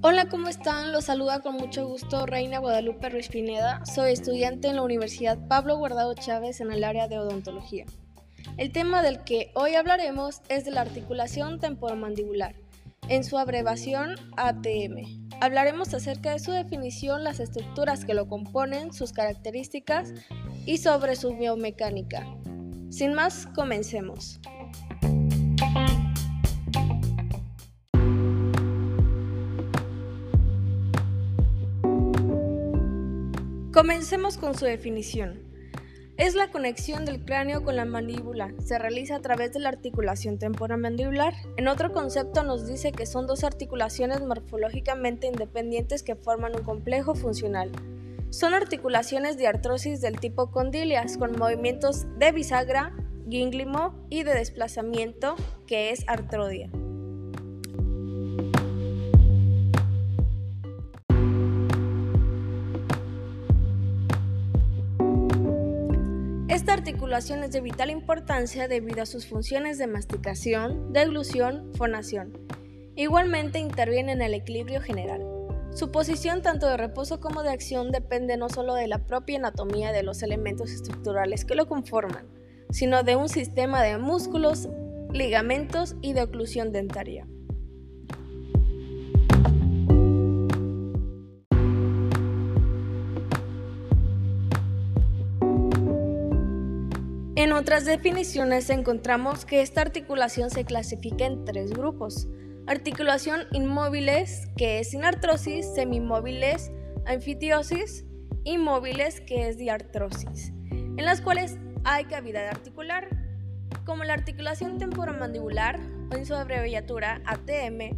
Hola, ¿cómo están? Los saluda con mucho gusto Reina Guadalupe Ruiz Pineda. Soy estudiante en la Universidad Pablo Guardado Chávez en el área de odontología. El tema del que hoy hablaremos es de la articulación temporomandibular, en su abreviación ATM. Hablaremos acerca de su definición, las estructuras que lo componen, sus características y sobre su biomecánica. Sin más, comencemos. Comencemos con su definición. Es la conexión del cráneo con la mandíbula. Se realiza a través de la articulación temporomandibular. En otro concepto nos dice que son dos articulaciones morfológicamente independientes que forman un complejo funcional. Son articulaciones de artrosis del tipo condilias con movimientos de bisagra, gínglimo y de desplazamiento, que es artrodia. Esta articulación es de vital importancia debido a sus funciones de masticación, deglución, fonación. Igualmente interviene en el equilibrio general. Su posición tanto de reposo como de acción depende no solo de la propia anatomía de los elementos estructurales que lo conforman, sino de un sistema de músculos, ligamentos y de oclusión dentaria. En otras definiciones encontramos que esta articulación se clasifica en tres grupos. Articulación inmóviles, que es sin artrosis, semimóviles, anfitiosis, y móviles, que es diartrosis, en las cuales hay cavidad articular, como la articulación temporomandibular, o en su abreviatura ATM.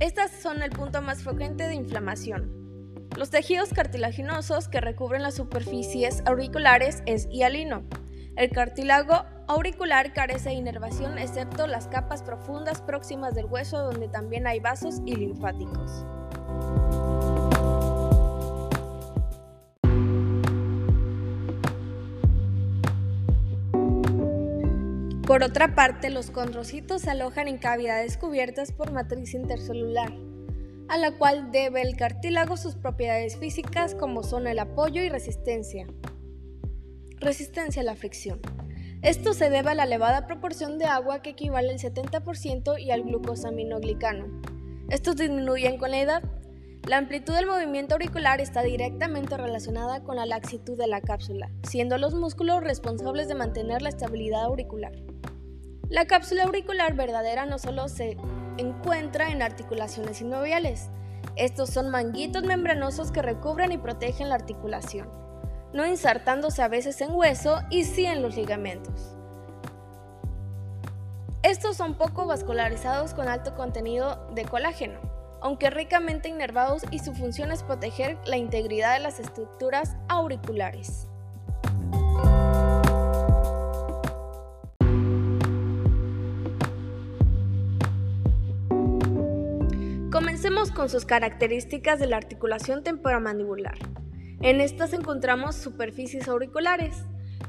Estas son el punto más frecuente de inflamación. Los tejidos cartilaginosos que recubren las superficies auriculares es hialino. El cartílago auricular carece de inervación excepto las capas profundas próximas del hueso donde también hay vasos y linfáticos. Por otra parte, los condrocitos se alojan en cavidades cubiertas por matriz intercelular, a la cual debe el cartílago sus propiedades físicas como son el apoyo y resistencia resistencia a la fricción. Esto se debe a la elevada proporción de agua que equivale al 70% y al glucosaminoglicano. Estos disminuyen con la edad. La amplitud del movimiento auricular está directamente relacionada con la laxitud de la cápsula, siendo los músculos responsables de mantener la estabilidad auricular. La cápsula auricular verdadera no solo se encuentra en articulaciones sinoviales, estos son manguitos membranosos que recubren y protegen la articulación no insertándose a veces en hueso y sí en los ligamentos. Estos son poco vascularizados con alto contenido de colágeno, aunque ricamente inervados y su función es proteger la integridad de las estructuras auriculares. Comencemos con sus características de la articulación temporomandibular. En estas encontramos superficies auriculares.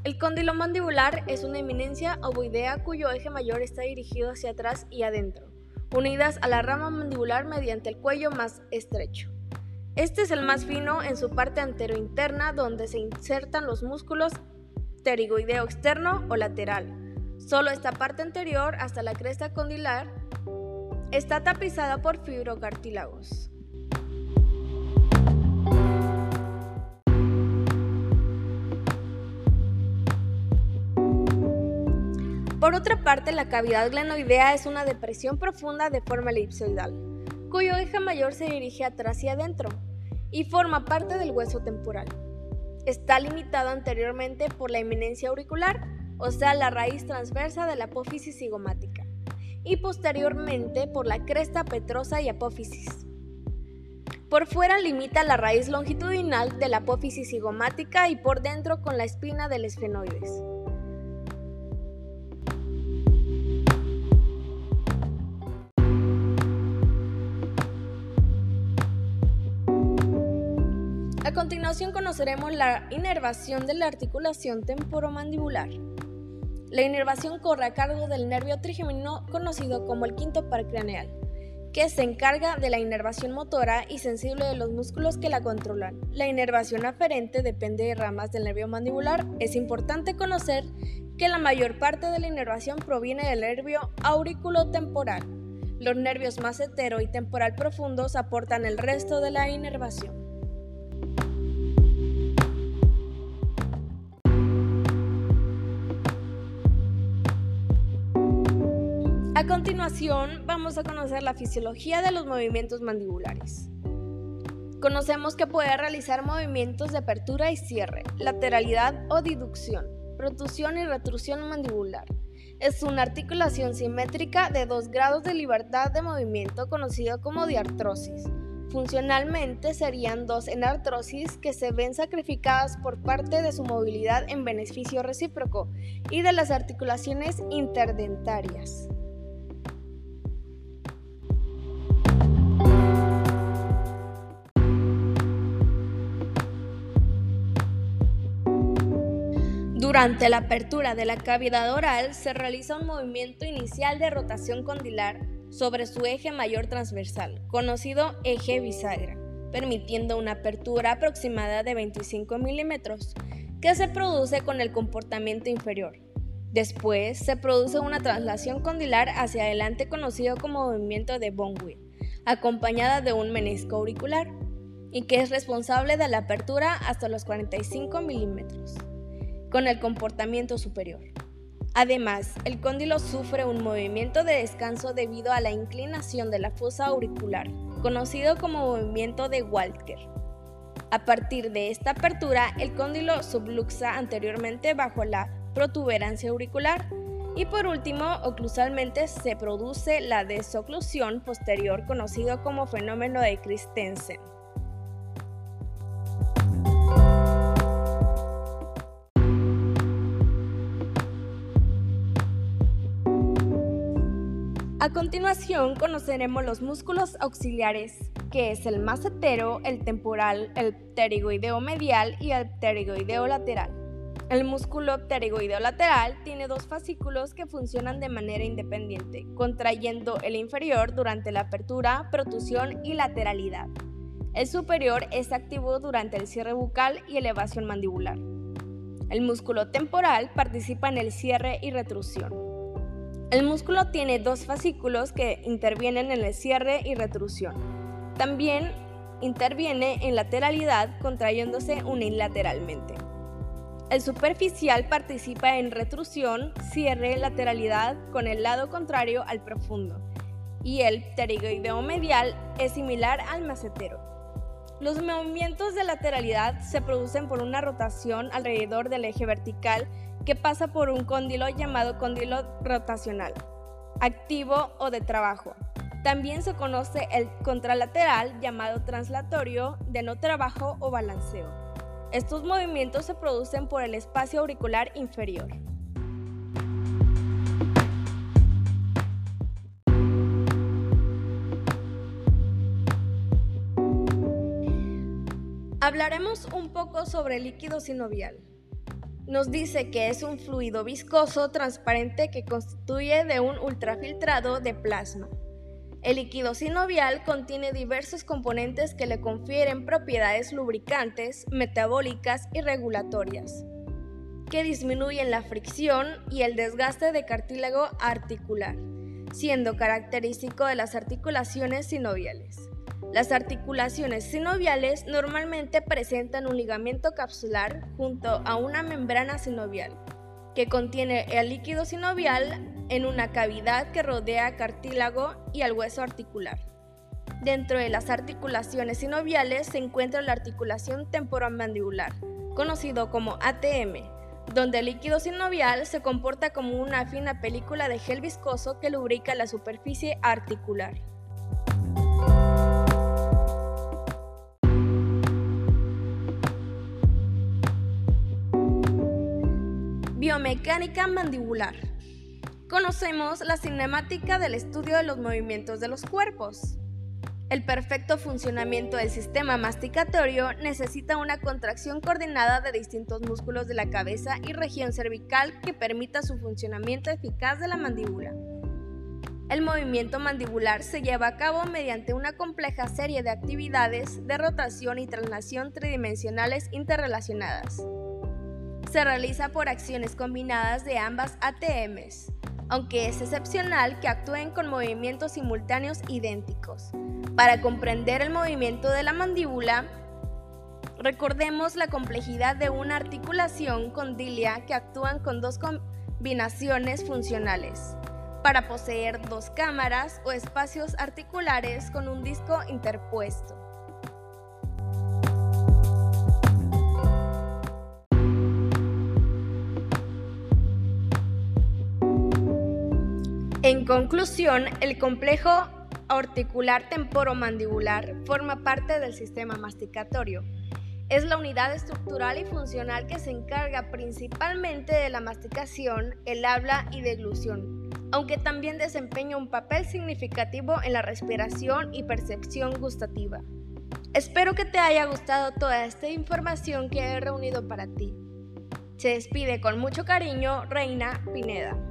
El cóndilo mandibular es una eminencia ovoidea cuyo eje mayor está dirigido hacia atrás y adentro, unidas a la rama mandibular mediante el cuello más estrecho. Este es el más fino en su parte anterointerna donde se insertan los músculos pterigoideo externo o lateral. Solo esta parte anterior hasta la cresta condilar está tapizada por fibrocartílagos. Por otra parte, la cavidad glenoidea es una depresión profunda de forma elipsoidal, cuyo eje mayor se dirige atrás y adentro y forma parte del hueso temporal. Está limitado anteriormente por la eminencia auricular, o sea, la raíz transversa de la apófisis cigomática, y posteriormente por la cresta petrosa y apófisis. Por fuera limita la raíz longitudinal de la apófisis cigomática y por dentro con la espina del esfenoides. A continuación conoceremos la inervación de la articulación temporomandibular. La inervación corre a cargo del nervio trigemino conocido como el quinto par craneal, que se encarga de la inervación motora y sensible de los músculos que la controlan. La inervación aferente depende de ramas del nervio mandibular. Es importante conocer que la mayor parte de la inervación proviene del nervio auriculotemporal. Los nervios más hetero y temporal profundos aportan el resto de la inervación. A continuación, vamos a conocer la fisiología de los movimientos mandibulares. Conocemos que puede realizar movimientos de apertura y cierre, lateralidad o diducción, protusión y retrusión mandibular. Es una articulación simétrica de dos grados de libertad de movimiento conocido como diartrosis. Funcionalmente serían dos enartrosis que se ven sacrificadas por parte de su movilidad en beneficio recíproco y de las articulaciones interdentarias. Durante la apertura de la cavidad oral se realiza un movimiento inicial de rotación condilar sobre su eje mayor transversal, conocido eje bisagra, permitiendo una apertura aproximada de 25 milímetros, que se produce con el comportamiento inferior. Después se produce una traslación condilar hacia adelante conocido como movimiento de Bonwit, acompañada de un menisco auricular, y que es responsable de la apertura hasta los 45 milímetros con el comportamiento superior. Además, el cóndilo sufre un movimiento de descanso debido a la inclinación de la fosa auricular, conocido como movimiento de Walker. A partir de esta apertura, el cóndilo subluxa anteriormente bajo la protuberancia auricular y por último, oclusalmente se produce la desoclusión posterior conocido como fenómeno de Christensen. A continuación conoceremos los músculos auxiliares, que es el macetero, el temporal, el pterigoideo medial y el pterigoideo lateral. El músculo pterigoideo lateral tiene dos fascículos que funcionan de manera independiente, contrayendo el inferior durante la apertura, protusión y lateralidad. El superior es activo durante el cierre bucal y elevación mandibular. El músculo temporal participa en el cierre y retrusión. El músculo tiene dos fascículos que intervienen en el cierre y retrusión. También interviene en lateralidad contrayéndose unilateralmente. El superficial participa en retrusión, cierre, lateralidad con el lado contrario al profundo. Y el pterigoideo medial es similar al macetero. Los movimientos de lateralidad se producen por una rotación alrededor del eje vertical que pasa por un cóndilo llamado cóndilo rotacional, activo o de trabajo. También se conoce el contralateral llamado translatorio de no trabajo o balanceo. Estos movimientos se producen por el espacio auricular inferior. Hablaremos un poco sobre el líquido sinovial nos dice que es un fluido viscoso transparente que constituye de un ultrafiltrado de plasma. El líquido sinovial contiene diversos componentes que le confieren propiedades lubricantes, metabólicas y regulatorias, que disminuyen la fricción y el desgaste de cartílago articular, siendo característico de las articulaciones sinoviales. Las articulaciones sinoviales normalmente presentan un ligamento capsular junto a una membrana sinovial, que contiene el líquido sinovial en una cavidad que rodea cartílago y al hueso articular. Dentro de las articulaciones sinoviales se encuentra la articulación temporomandibular, conocido como ATM, donde el líquido sinovial se comporta como una fina película de gel viscoso que lubrica la superficie articular. Biomecánica mandibular. Conocemos la cinemática del estudio de los movimientos de los cuerpos. El perfecto funcionamiento del sistema masticatorio necesita una contracción coordinada de distintos músculos de la cabeza y región cervical que permita su funcionamiento eficaz de la mandíbula. El movimiento mandibular se lleva a cabo mediante una compleja serie de actividades de rotación y traslación tridimensionales interrelacionadas. Se realiza por acciones combinadas de ambas ATMs, aunque es excepcional que actúen con movimientos simultáneos idénticos. Para comprender el movimiento de la mandíbula, recordemos la complejidad de una articulación condilia que actúan con dos combinaciones funcionales para poseer dos cámaras o espacios articulares con un disco interpuesto. En conclusión, el complejo articular temporomandibular forma parte del sistema masticatorio. Es la unidad estructural y funcional que se encarga principalmente de la masticación, el habla y deglución, aunque también desempeña un papel significativo en la respiración y percepción gustativa. Espero que te haya gustado toda esta información que he reunido para ti. Se despide con mucho cariño Reina Pineda.